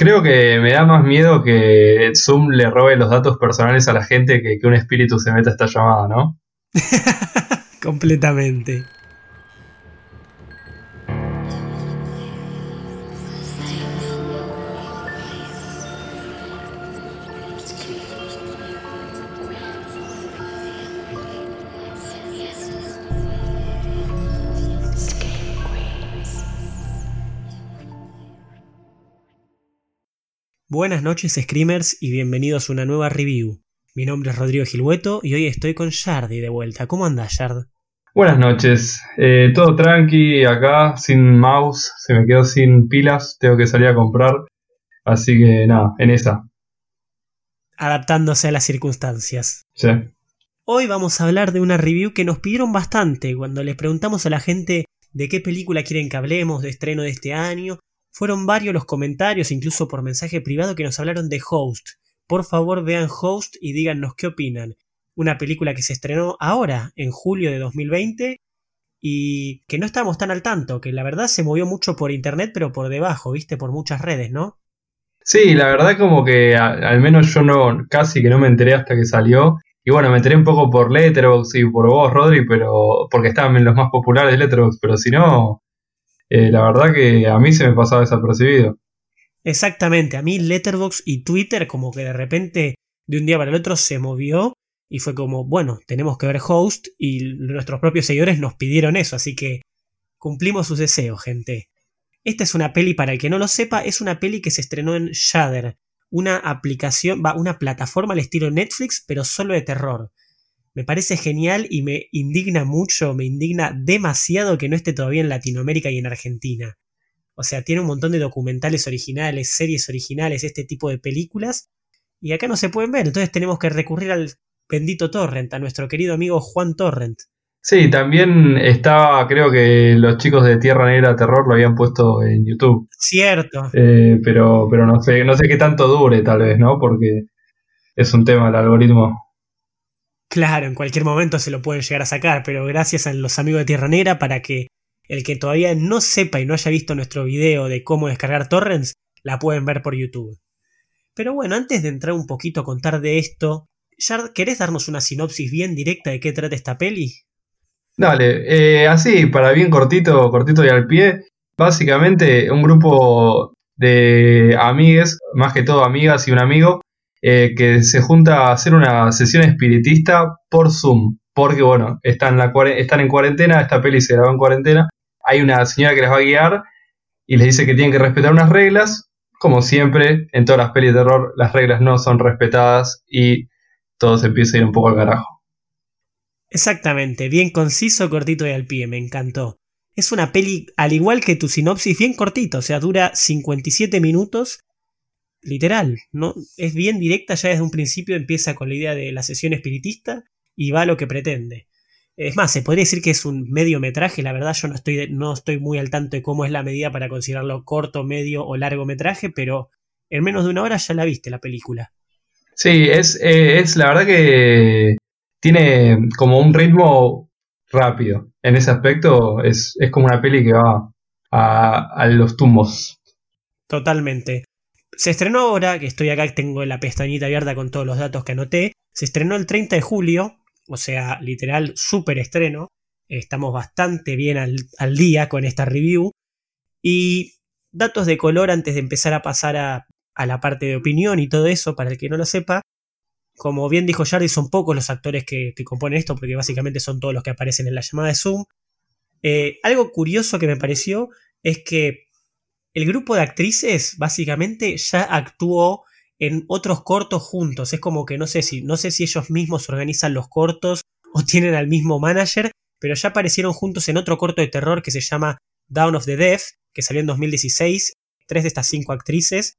Creo que me da más miedo que Zoom le robe los datos personales a la gente que, que un espíritu se meta a esta llamada, ¿no? Completamente. Buenas noches Screamers y bienvenidos a una nueva review. Mi nombre es Rodrigo Gilhueto y hoy estoy con Shardy de vuelta. ¿Cómo andas, Shard? Buenas noches. Eh, todo tranqui acá, sin mouse, se me quedó sin pilas, tengo que salir a comprar. Así que nada, en esa. Adaptándose a las circunstancias. Sí. Hoy vamos a hablar de una review que nos pidieron bastante cuando les preguntamos a la gente de qué película quieren que hablemos de estreno de este año fueron varios los comentarios, incluso por mensaje privado, que nos hablaron de Host. Por favor vean Host y díganos qué opinan. Una película que se estrenó ahora, en julio de 2020, y que no estábamos tan al tanto, que la verdad se movió mucho por internet, pero por debajo, viste, por muchas redes, ¿no? Sí, la verdad como que al menos yo no, casi que no me enteré hasta que salió. Y bueno, me enteré un poco por Letterboxd y por vos, Rodri, pero porque estaban los más populares de Letterboxd, pero si no, eh, la verdad que a mí se me pasaba desapercibido. Exactamente, a mí Letterbox y Twitter como que de repente de un día para el otro se movió y fue como, bueno, tenemos que ver Host y nuestros propios seguidores nos pidieron eso, así que cumplimos sus deseos, gente. Esta es una peli, para el que no lo sepa, es una peli que se estrenó en Shudder, una aplicación, va, una plataforma al estilo Netflix, pero solo de terror. Me parece genial y me indigna mucho, me indigna demasiado que no esté todavía en Latinoamérica y en Argentina. O sea, tiene un montón de documentales originales, series originales, este tipo de películas, y acá no se pueden ver, entonces tenemos que recurrir al bendito Torrent, a nuestro querido amigo Juan Torrent. Sí, también estaba, creo que los chicos de Tierra Negra Terror lo habían puesto en YouTube. Cierto. Eh, pero, pero no sé, no sé qué tanto dure, tal vez, ¿no? Porque es un tema, el algoritmo Claro, en cualquier momento se lo pueden llegar a sacar, pero gracias a los amigos de Tierra Negra para que el que todavía no sepa y no haya visto nuestro video de cómo descargar torrents, la pueden ver por YouTube. Pero bueno, antes de entrar un poquito a contar de esto, Yard, ¿querés darnos una sinopsis bien directa de qué trata esta peli? Dale, eh, así, para bien cortito, cortito y al pie, básicamente un grupo de amigues, más que todo amigas y un amigo, eh, que se junta a hacer una sesión espiritista por Zoom. Porque, bueno, están, están en cuarentena, esta peli se grabó en cuarentena. Hay una señora que les va a guiar y les dice que tienen que respetar unas reglas. Como siempre, en todas las pelis de terror, las reglas no son respetadas y todo se empieza a ir un poco al carajo. Exactamente, bien conciso, cortito y al pie, me encantó. Es una peli, al igual que tu sinopsis, bien cortito, o sea, dura 57 minutos literal, ¿no? Es bien directa, ya desde un principio empieza con la idea de la sesión espiritista y va a lo que pretende. Es más, se podría decir que es un mediometraje, la verdad yo no estoy, no estoy muy al tanto de cómo es la medida para considerarlo corto, medio o largometraje, pero en menos de una hora ya la viste la película. Sí, es, eh, es la verdad que tiene como un ritmo rápido. En ese aspecto es, como una peli que va a, a los tumbos. Totalmente. Se estrenó ahora, que estoy acá, tengo la pestañita abierta con todos los datos que anoté. Se estrenó el 30 de julio, o sea, literal, súper estreno. Estamos bastante bien al, día con esta review. Y datos de color antes de empezar a pasar a, la parte de opinión y todo eso, para el que no lo sepa. Como bien dijo Jardy, son pocos los actores que, componen esto, porque básicamente son todos los que aparecen en la llamada de Zoom. Eh, algo curioso que me pareció es que el grupo de actrices básicamente ya actuó en otros cortos juntos. Es como que no sé si, no sé si ellos mismos organizan los cortos o tienen al mismo manager, pero ya aparecieron juntos en otro corto de terror que se llama Down of the Deaf, que salió en 2016. Tres de estas cinco actrices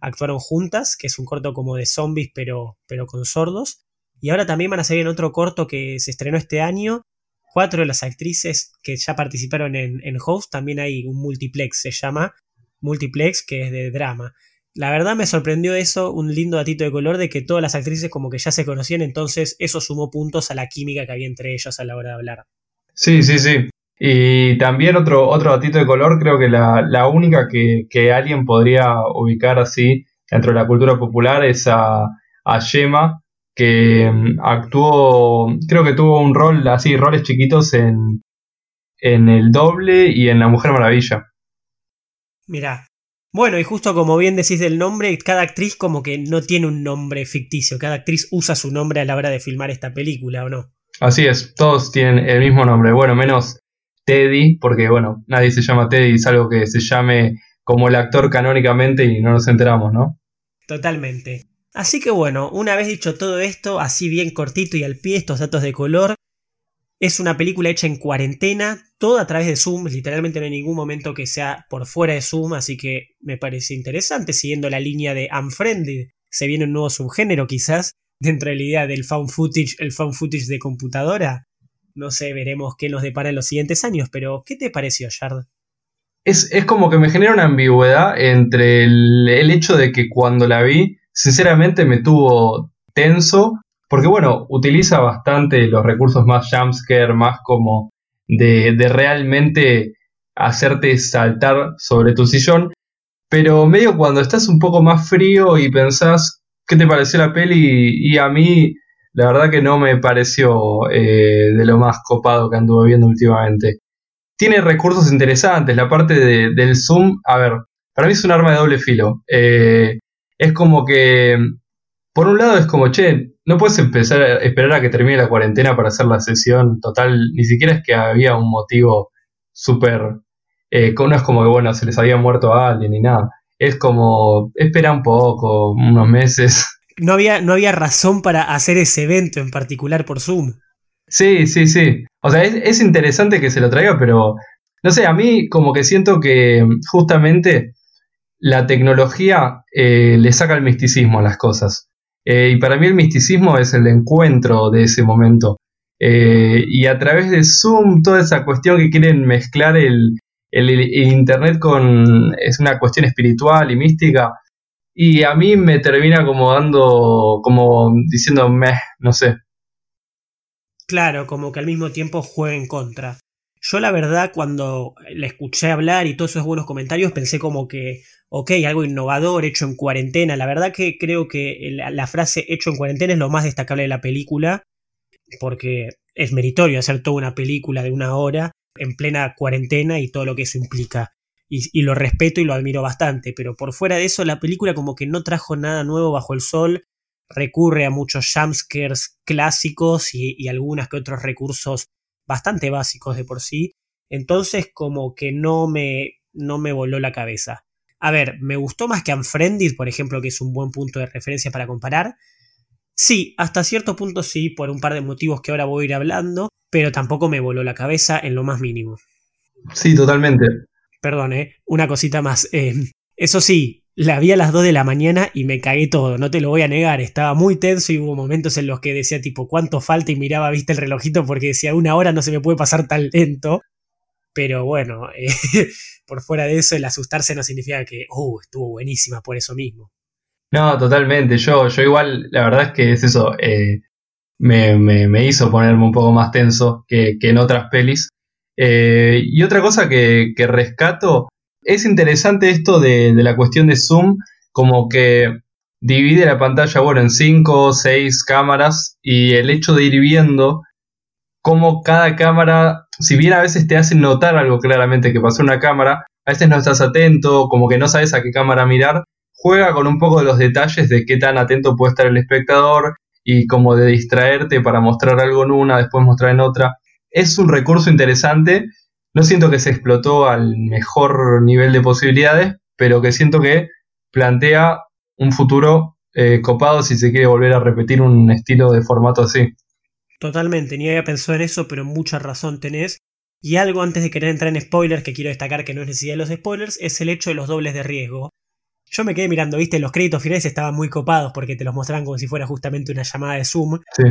actuaron juntas, que es un corto como de zombies, pero, pero con sordos. Y ahora también van a salir en otro corto que se estrenó este año. Cuatro de las actrices que ya participaron en, en Host, también hay un multiplex, se llama, multiplex que es de drama. La verdad me sorprendió eso, un lindo datito de color de que todas las actrices como que ya se conocían, entonces eso sumó puntos a la química que había entre ellas a la hora de hablar. Sí, sí, sí. Y también otro, otro datito de color, creo que la, única que, alguien podría ubicar así dentro de la cultura popular es a, a Yema, que mm, actuó, creo que tuvo un rol así, roles chiquitos en, en El Doble y en La Mujer Maravilla. Mirá. Bueno, y justo como bien decís del nombre, cada actriz como que no tiene un nombre ficticio, cada actriz usa su nombre a la hora de filmar esta película, ¿o no? Así es, todos tienen el mismo nombre, bueno, menos Teddy, porque bueno, nadie se llama Teddy, es algo que se llame como el actor canónicamente y no nos enteramos, ¿no? Totalmente. Así que bueno, una vez dicho todo esto, así bien cortito y al pie, estos datos de color, es una película hecha en cuarentena, todo a través de Zoom, literalmente no hay ningún momento que sea por fuera de Zoom, así que me parece interesante, siguiendo la línea de Unfriended, se viene un nuevo subgénero quizás, dentro de la idea del found footage, el found footage de computadora. No sé, veremos qué nos depara en los siguientes años, pero ¿qué te pareció, Shard? Es, como que me genera una ambigüedad entre el, hecho de que cuando la vi, sinceramente me tuvo tenso, porque bueno, utiliza bastante los recursos más jumpscare, más como de, realmente hacerte saltar sobre tu sillón, pero medio cuando estás un poco más frío y pensás qué te pareció la peli y a mí la verdad que no me pareció eh, de lo más copado que anduve viendo últimamente. Tiene recursos interesantes, la parte del zoom, a ver, para mí es un arma de doble filo. Eh, es como que, por un lado es como, che, no puedes empezar a esperar a que termine la cuarentena para hacer la sesión total, ni siquiera es que había un motivo súper... Eh, no es como que, bueno, se les había muerto a alguien ni nada. Es como, espera un poco, unos meses, no había, no había razón para hacer ese evento en particular por Zoom. Sí, sí, sí. O sea, es, interesante que se lo traiga, pero no sé, a mí como que siento que justamente la tecnología eh, le saca el misticismo a las cosas. Eh, y para mí el misticismo es el encuentro de ese momento. Eh, y a través de Zoom, toda esa cuestión que quieren mezclar el, el, Internet con es una cuestión espiritual y mística, y a mí me termina como dando, como diciendo, meh, no sé. Claro, como que al mismo tiempo juega en contra. Yo la verdad cuando la escuché hablar y todos esos buenos comentarios pensé como que, ok, algo innovador, hecho en cuarentena. La verdad que creo que la, frase hecho en cuarentena es lo más destacable de la película, porque es meritorio hacer toda una película de una hora en plena cuarentena y todo lo que eso implica y, lo respeto y lo admiro bastante, pero por fuera de eso la película como que no trajo nada nuevo bajo el sol, recurre a muchos jumpscares clásicos y, y algunos que otros recursos bastante básicos de por sí, entonces como que no me, no me voló la cabeza. A ver, ¿me gustó más que Unfriended, por ejemplo, que es un buen punto de referencia para comparar? Sí, hasta cierto punto sí, por un par de motivos que ahora voy a ir hablando, pero tampoco me voló la cabeza en lo más mínimo. Sí, totalmente perdón, ¿eh? una cosita más. Eh, eso sí, la vi a las 2 de la mañana y me cagué todo, no te lo voy a negar. Estaba muy tenso y hubo momentos en los que decía tipo cuánto falta y miraba, viste el relojito porque decía una hora no se me puede pasar tan lento. Pero bueno, eh, por fuera de eso, el asustarse no significa que, uh, estuvo buenísima por eso mismo. No, totalmente. Yo, yo igual, la verdad es que es eso. Eh, me, me, hizo ponerme un poco más tenso que, que en otras pelis. Eh, y otra cosa que, rescato, es interesante esto de, la cuestión de zoom, como que divide la pantalla, bueno, en 5 o 6 cámaras y el hecho de ir viendo cómo cada cámara, si bien a veces te hacen notar algo claramente que pasó una cámara, a veces no estás atento, como que no sabes a qué cámara mirar, juega con un poco de los detalles de qué tan atento puede estar el espectador y como de distraerte para mostrar algo en una, después mostrar en otra es un recurso interesante. No siento que se explotó al mejor nivel de posibilidades, pero que siento que plantea un futuro eh, copado si se quiere volver a repetir un estilo de formato así. Totalmente, ni había pensado en eso, pero mucha razón tenés. Y algo antes de querer entrar en spoilers que quiero destacar que no es necesidad de los spoilers es el hecho de los dobles de riesgo. Yo me quedé mirando, viste, los créditos finales estaban muy copados porque te los mostraban como si fuera justamente una llamada de Zoom. Sí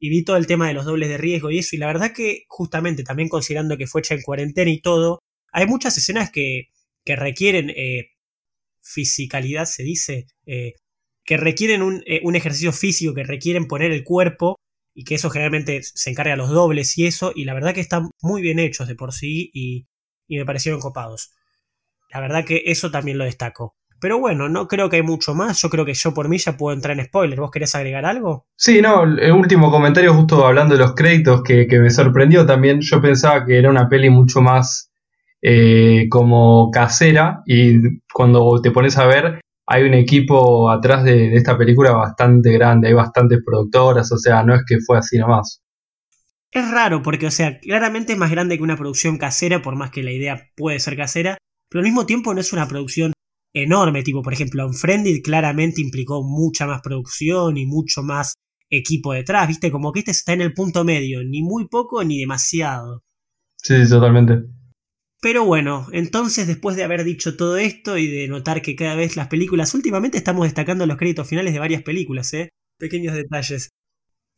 y vi todo el tema de los dobles de riesgo y eso, y la verdad que justamente también considerando que fue hecha en cuarentena y todo, hay muchas escenas que, que requieren eh, se dice, eh, que requieren un, eh, un, ejercicio físico, que requieren poner el cuerpo y que eso generalmente se encarga a los dobles y eso, y la verdad que están muy bien hechos de por sí y, y me parecieron copados. La verdad que eso también lo destaco. Pero bueno, no creo que hay mucho más. Yo creo que yo por mí ya puedo entrar en spoiler. ¿Vos querés agregar algo? Sí, no, el último comentario justo hablando de los créditos que, me sorprendió también. Yo pensaba que era una peli mucho más eh, como casera y cuando te pones a ver hay un equipo atrás de, de, esta película bastante grande, hay bastantes productoras, o sea, no es que fue así nomás. Es raro porque, o sea, claramente es más grande que una producción casera, por más que la idea puede ser casera, pero al mismo tiempo no es una producción enorme, tipo, por ejemplo, Unfriended claramente implicó mucha más producción y mucho más equipo detrás, ¿viste? Como que este está en el punto medio, ni muy poco ni demasiado. Sí, totalmente. Pero bueno, entonces después de haber dicho todo esto y de notar que cada vez las películas, últimamente estamos destacando los créditos finales de varias películas, ¿eh? Pequeños detalles.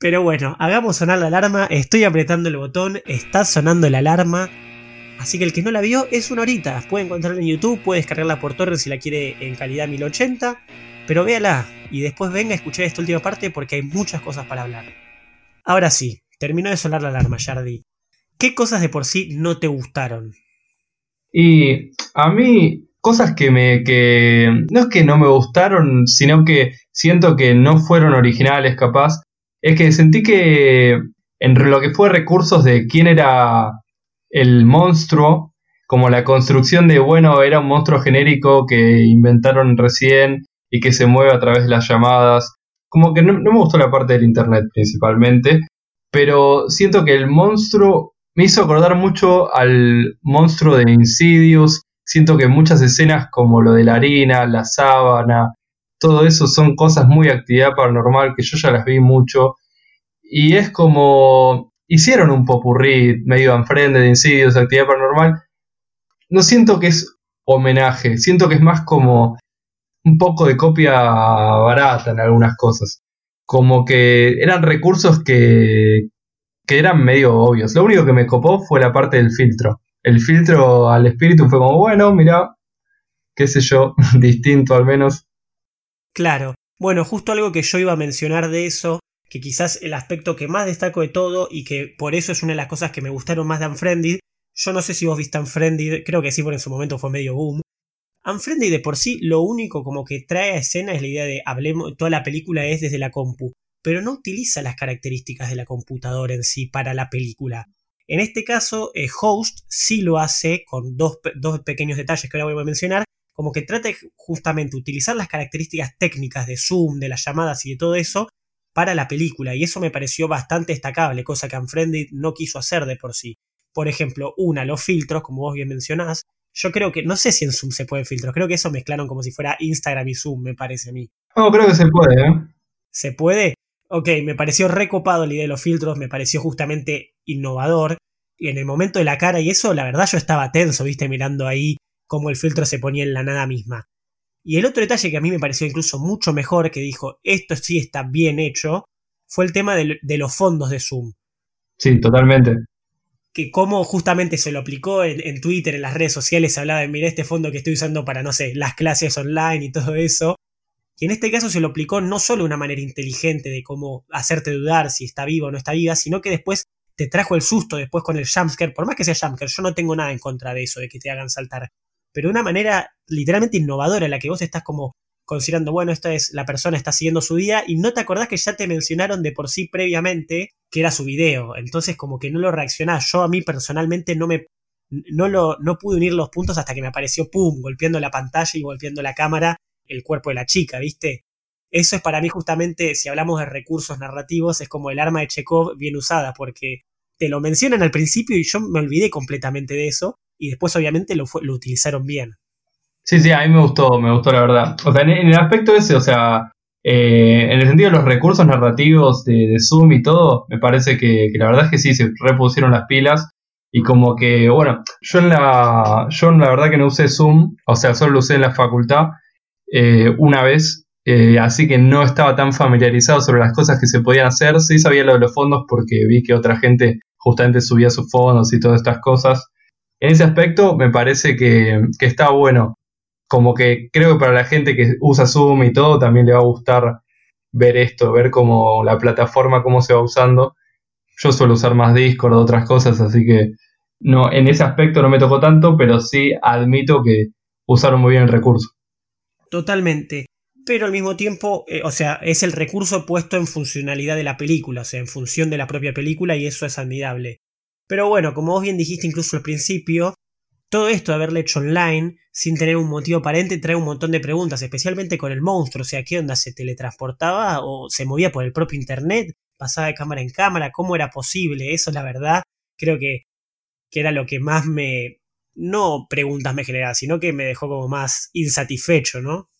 Pero bueno, hagamos sonar la alarma, estoy apretando el botón, está sonando la alarma. Así que el que no la vio es una horita. Puede encontrarla en YouTube, puede descargarla por torrent si la quiere en calidad 1080. Pero véala y después venga a escuchar esta última parte porque hay muchas cosas para hablar. Ahora sí, terminó de sonar la alarma, Jardi. ¿Qué cosas de por sí no te gustaron? Y a mí, cosas que me. que. no es que no me gustaron, sino que siento que no fueron originales, capaz. Es que sentí que en lo que fue recursos de quién era el monstruo, como la construcción de, bueno, era un monstruo genérico que inventaron recién y que se mueve a través de las llamadas. Como que no, me gustó la parte del internet principalmente, pero siento que el monstruo me hizo acordar mucho al monstruo de Insidious. Siento que muchas escenas como lo de la harina, la sábana, todo eso son cosas muy actividad paranormal que yo ya las vi mucho. Y es como hicieron un popurrí medio enfrente de Insidious, actividad paranormal. No siento que es homenaje, siento que es más como un poco de copia barata en algunas cosas. Como que eran recursos que, que eran medio obvios. Lo único que me copó fue la parte del filtro. El filtro al espíritu fue como, bueno, mira, qué sé yo, distinto al menos. Claro. Bueno, justo algo que yo iba a mencionar de eso que quizás el aspecto que más destaco de todo y que por eso es una de las cosas que me gustaron más de Unfriended. Yo no sé si vos viste Unfriended, creo que sí, porque en su momento fue medio boom. Unfriended de por sí, lo único como que trae a escena es la idea de hablemos, toda la película es desde la compu, pero no utiliza las características de la computadora en sí para la película. En este caso, eh, Host sí lo hace con dos, dos pequeños detalles que ahora voy a mencionar, como que trata justamente utilizar las características técnicas de Zoom, de las llamadas y de todo eso, para la película, y eso me pareció bastante destacable, cosa que Unfriended no quiso hacer de por sí. Por ejemplo, una, los filtros, como vos bien mencionás. Yo creo que, no sé si en Zoom se pueden filtros, creo que eso mezclaron como si fuera Instagram y Zoom, me parece a mí. No, creo que se puede, ¿eh? ¿Se puede? Ok, me pareció recopado la idea de los filtros, me pareció justamente innovador. Y en el momento de la cara y eso, la verdad yo estaba tenso, viste, mirando ahí cómo el filtro se ponía en la nada misma. Y el otro detalle que a mí me pareció incluso mucho mejor, que dijo, esto sí está bien hecho, fue el tema de, los fondos de Zoom. Sí, totalmente. Que como justamente se lo aplicó en, Twitter, en las redes sociales, se hablaba de, mira, este fondo que estoy usando para, no sé, las clases online y todo eso. Y en este caso se lo aplicó no solo de una manera inteligente de cómo hacerte dudar si está viva o no está viva, sino que después te trajo el susto después con el jumpscare. Por más que sea jumpscare, yo no tengo nada en contra de eso, de que te hagan saltar pero de una manera literalmente innovadora en la que vos estás como considerando, bueno, esta es la persona está siguiendo su día y no te acordás que ya te mencionaron de por sí previamente que era su video, entonces como que no lo reaccionás. Yo a mí personalmente no me no lo no pude unir los puntos hasta que me apareció pum, golpeando la pantalla y golpeando la cámara el cuerpo de la chica, ¿viste? Eso es para mí justamente, si hablamos de recursos narrativos, es como el arma de Chekhov bien usada, porque te lo mencionan al principio y yo me olvidé completamente de eso, y después obviamente lo, lo utilizaron bien. Sí, sí, a mí me gustó, me gustó la verdad. O sea, en, el aspecto ese, o sea, eh, en el sentido de los recursos narrativos de, Zoom y todo, me parece que, la verdad es que sí, se repusieron las pilas. Y como que, bueno, yo en la, yo la verdad que no usé Zoom, o sea, solo lo usé en la facultad eh, una vez, eh, así que no estaba tan familiarizado sobre las cosas que se podían hacer. Sí sabía lo de los fondos porque vi que otra gente justamente subía sus fondos y todas estas cosas. En ese aspecto me parece que, está bueno. Como que creo que para la gente que usa Zoom y todo también le va a gustar ver esto, ver cómo la plataforma, cómo se va usando. Yo suelo usar más Discord otras cosas, así que no, en ese aspecto no me tocó tanto, pero sí admito que usaron muy bien el recurso. Totalmente. Pero al mismo tiempo, eh, o sea, es el recurso puesto en funcionalidad de la película, o sea, en función de la propia película, y eso es admirable. Pero bueno, como vos bien dijiste incluso al principio, todo esto de haberle hecho online, sin tener un motivo aparente, trae un montón de preguntas, especialmente con el monstruo. O sea, ¿qué onda? ¿Se teletransportaba o se movía por el propio internet? ¿Pasaba de cámara en cámara? ¿Cómo era posible? Eso, la verdad, creo que, que era lo que más me. No preguntas me generaba, sino que me dejó como más insatisfecho, ¿no?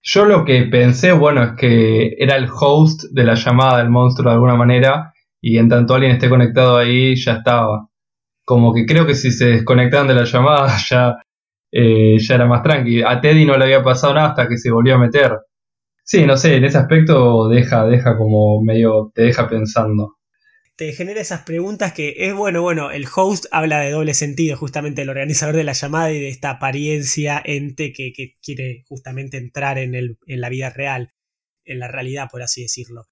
Yo lo que pensé, bueno, es que era el host de la llamada del monstruo de alguna manera, y en tanto alguien esté conectado ahí, ya estaba como que creo que si se desconectaban de la llamada ya, eh, ya era más tranqui. A Teddy no le había pasado nada hasta que se volvió a meter. Sí, no sé, en ese aspecto deja, deja como medio, te deja pensando. Te genera esas preguntas que es bueno, bueno, el host habla de doble sentido, justamente el organizador de la llamada y de esta apariencia ente que, que quiere justamente entrar en, el, en la vida real, en la realidad, por así decirlo.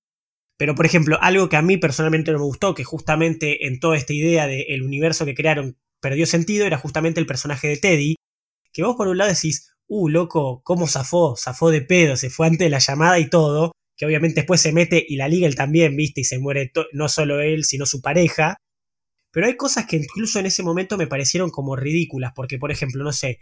Pero, por ejemplo, algo que a mí personalmente no me gustó, que justamente en toda esta idea del universo que crearon perdió sentido, era justamente el personaje de Teddy, que vos por un lado decís, uh, loco, ¿cómo zafó? Zafó de pedo, se fue antes de la llamada y todo, que obviamente después se mete y la liga él también, viste, y se muere no solo él, sino su pareja. Pero hay cosas que incluso en ese momento me parecieron como ridículas, porque, por ejemplo, no sé,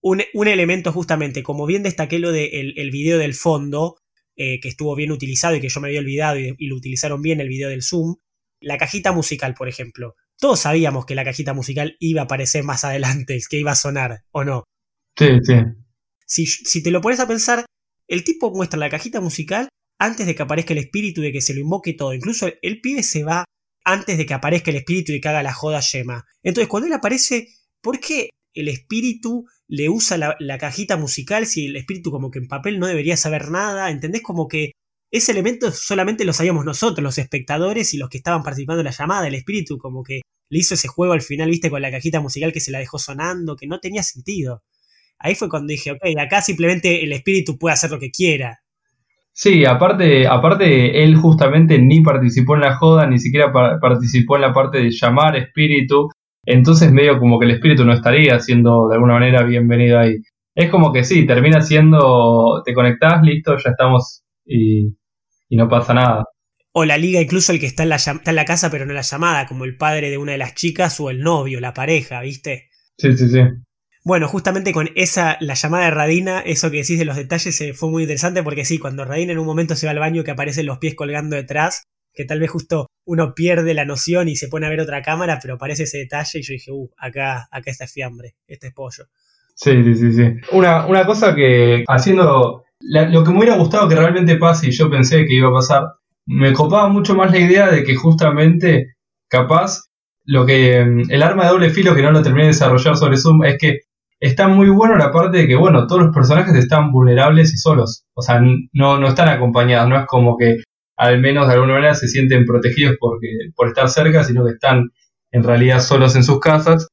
un, elemento justamente, como bien destaqué lo del de el video del fondo, eh, que estuvo bien utilizado y que yo me había olvidado y, lo utilizaron bien el video del Zoom. La cajita musical, por ejemplo. Todos sabíamos que la cajita musical iba a aparecer más adelante, que iba a sonar, ¿o no? Sí, sí. Si, si te lo pones a pensar, el tipo muestra la cajita musical antes de que aparezca el espíritu, de que se lo invoque todo. Incluso el pibe se va antes de que aparezca el espíritu y que haga la joda yema. Entonces, cuando él aparece, ¿por qué el espíritu le usa la, cajita musical si el espíritu como que en papel no debería saber nada? ¿Entendés? Como que ese elemento solamente lo sabíamos nosotros, los espectadores y los que estaban participando en la llamada. El espíritu como que le hizo ese juego al final, viste, con la cajita musical que se la dejó sonando, que no tenía sentido. Ahí fue cuando dije, ok, acá simplemente el espíritu puede hacer lo que quiera. Sí, aparte, aparte él justamente ni participó en la joda, ni siquiera participó en la parte de llamar espíritu, entonces medio como que el espíritu no estaría siendo de alguna manera bienvenido ahí. Es como que sí, termina siendo, te conectás, listo, ya estamos y, no pasa nada. O la liga, incluso el que está en, la, está en la casa pero no en la llamada, como el padre de una de las chicas o el novio, la pareja, ¿viste? Sí, sí, sí. Bueno, justamente con esa, la llamada de Radina, eso que decís de los detalles eh, fue muy interesante porque sí, cuando Radina en un momento se va al baño que aparecen los pies colgando detrás, que tal vez justo uno pierde la noción y se pone a ver otra cámara, pero aparece ese detalle y yo dije, uh, acá, acá está fiambre, este es pollo. Sí, sí, sí, sí. Una, una cosa que haciendo lo que me hubiera gustado que realmente pase y yo pensé que iba a pasar, me copaba mucho más la idea de que justamente capaz lo que el arma de doble filo que no lo terminé de desarrollar sobre Zoom es que está muy bueno la parte de que, bueno, todos los personajes están vulnerables y solos. O sea, no, no están acompañados, no es como que al menos de alguna manera se sienten protegidos porque, por estar cerca, sino que están en realidad solos en sus casas.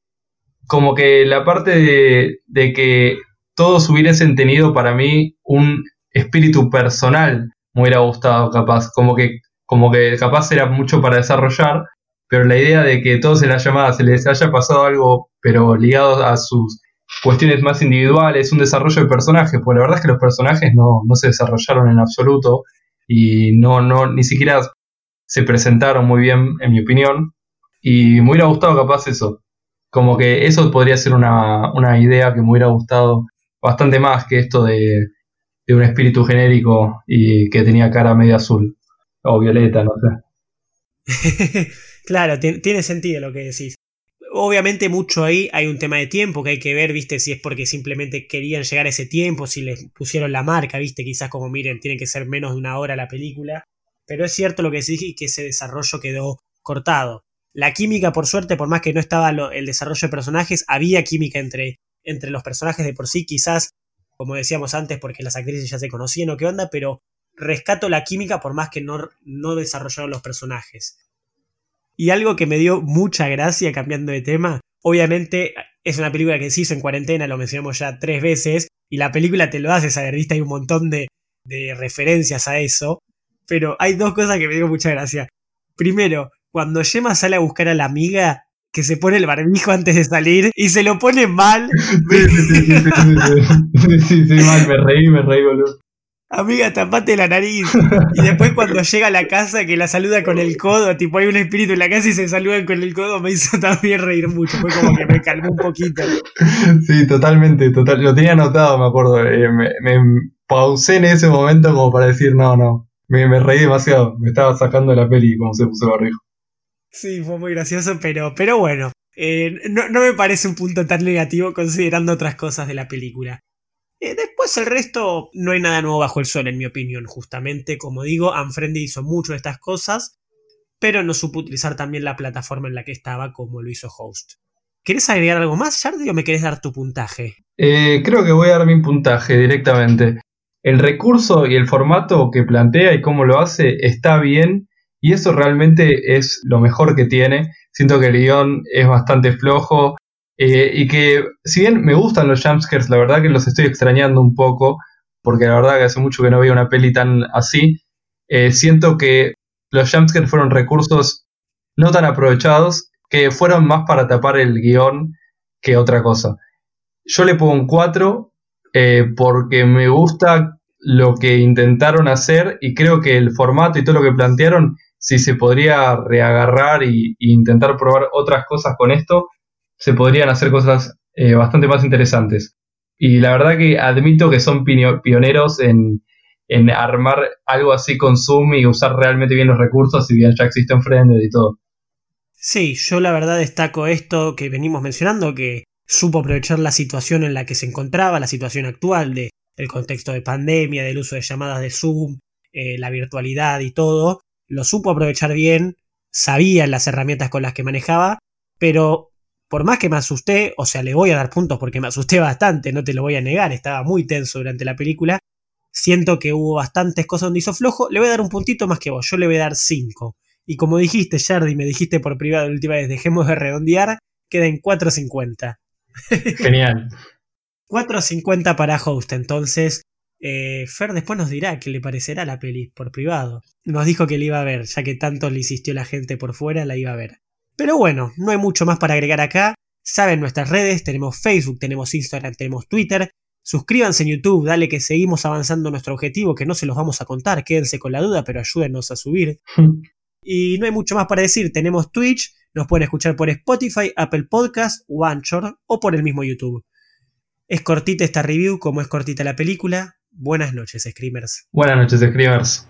Como que la parte de, que todos hubiesen tenido para mí un espíritu personal me hubiera gustado capaz, como que, como que capaz era mucho para desarrollar, pero la idea de que todos en la llamada se les haya pasado algo, pero ligado a sus cuestiones más individuales, un desarrollo de personajes, pues la verdad es que los personajes no, no se desarrollaron en absoluto, y no, no, ni siquiera se presentaron muy bien, en mi opinión, y me hubiera gustado capaz eso. Como que eso podría ser una, una idea que me hubiera gustado bastante más que esto de, de un espíritu genérico y que tenía cara medio azul o violeta, no sé. claro, tiene sentido lo que decís. Obviamente mucho ahí hay un tema de tiempo que hay que ver, viste, si es porque simplemente querían llegar a ese tiempo, si les pusieron la marca, viste, quizás como miren, tiene que ser menos de una hora la película. Pero es cierto lo que sí que ese desarrollo quedó cortado. La química, por suerte, por más que no estaba el desarrollo de personajes, había química entre, entre los personajes de por sí, quizás, como decíamos antes, porque las actrices ya se conocían o qué onda, pero rescato la química por más que no, no desarrollaron los personajes. Y algo que me dio mucha gracia cambiando de tema, obviamente es una película que se hizo en cuarentena, lo mencionamos ya tres veces, y la película te lo hace saber, viste, hay un montón de, de referencias a eso. pero hay dos cosas que me dio mucha gracia. Primero, cuando Gemma sale a buscar a la amiga, que se pone el barbijo antes de salir y se lo pone mal. Sí, sí, sí, sí, sí, mal, me reí, me reí, boludo. Amiga, tapate la nariz. Y después cuando llega a la casa que la saluda con el codo, tipo hay un espíritu en la casa y se saludan con el codo, me hizo también reír mucho. Fue como que me calmó un poquito. Sí, totalmente, total. Lo tenía anotado, me acuerdo. eh, me, me pausé en ese momento como para decir, no, no. Me, me reí demasiado. Me estaba sacando de la peli como se puso el barbijo. Sí, fue muy gracioso, pero, pero bueno. eh, no, no me parece un punto tan negativo considerando otras cosas de la película. Eh, después el resto no hay nada nuevo bajo el sol, en mi opinión, justamente. Como digo, Unfriendly hizo mucho de estas cosas, pero no supo utilizar también la plataforma en la que estaba como lo hizo Host. ¿Querés agregar algo más, Jardy, o me querés dar tu puntaje? Eh, creo que voy a dar mi puntaje directamente. El recurso y el formato que plantea y cómo lo hace está bien y eso realmente es lo mejor que tiene. Siento que el guion es bastante flojo eh, y que si bien me gustan los jumpscares, la verdad que los estoy extrañando un poco porque la verdad que hace mucho que no veía una peli tan así. Eh, siento que los jumpscares fueron recursos no tan aprovechados que fueron más para tapar el guion que otra cosa. Yo le pongo un 4 eh, porque me gusta lo que intentaron hacer y creo que el formato y todo lo que plantearon, si se podría reagarrar y intentar probar otras cosas con esto, se podrían hacer cosas eh, bastante más interesantes. Y la verdad que admito que son pio- pioneros en, en armar algo así con Zoom y usar realmente bien los recursos, si bien ya existen Friended y todo. Sí, yo la verdad destaco esto que venimos mencionando, que supo aprovechar la situación en la que se encontraba, la situación actual de el contexto de pandemia, del uso de llamadas de Zoom, eh, la virtualidad y todo, lo supo aprovechar bien, sabía las herramientas con las que manejaba, pero por más que me asusté, o sea, le voy a dar puntos porque me asusté bastante, no te lo voy a negar, estaba muy tenso durante la película, siento que hubo bastantes cosas donde hizo flojo, le voy a dar un puntito más que vos, yo le voy a dar 5. Y como dijiste, Jardy, me dijiste por privado la última vez, dejemos de redondear, queda en 4.50. Genial. 4.50 para Host, entonces. eh, Fer después nos dirá qué le parecerá la peli por privado. Nos dijo que la iba a ver, ya que tanto le insistió la gente por fuera, la iba a ver. Pero bueno, no hay mucho más para agregar acá. Saben nuestras redes, tenemos Facebook, tenemos Instagram, tenemos Twitter. Suscríbanse en YouTube, dale que seguimos avanzando nuestro objetivo, que no se los vamos a contar, quédense con la duda, pero ayúdenos a subir. Y no hay mucho más para decir, tenemos Twitch, nos pueden escuchar por Spotify, Apple Podcast, Anchor o por el mismo YouTube. Es cortita esta review como es cortita la película. Buenas noches, Screamers. Buenas noches, Screamers.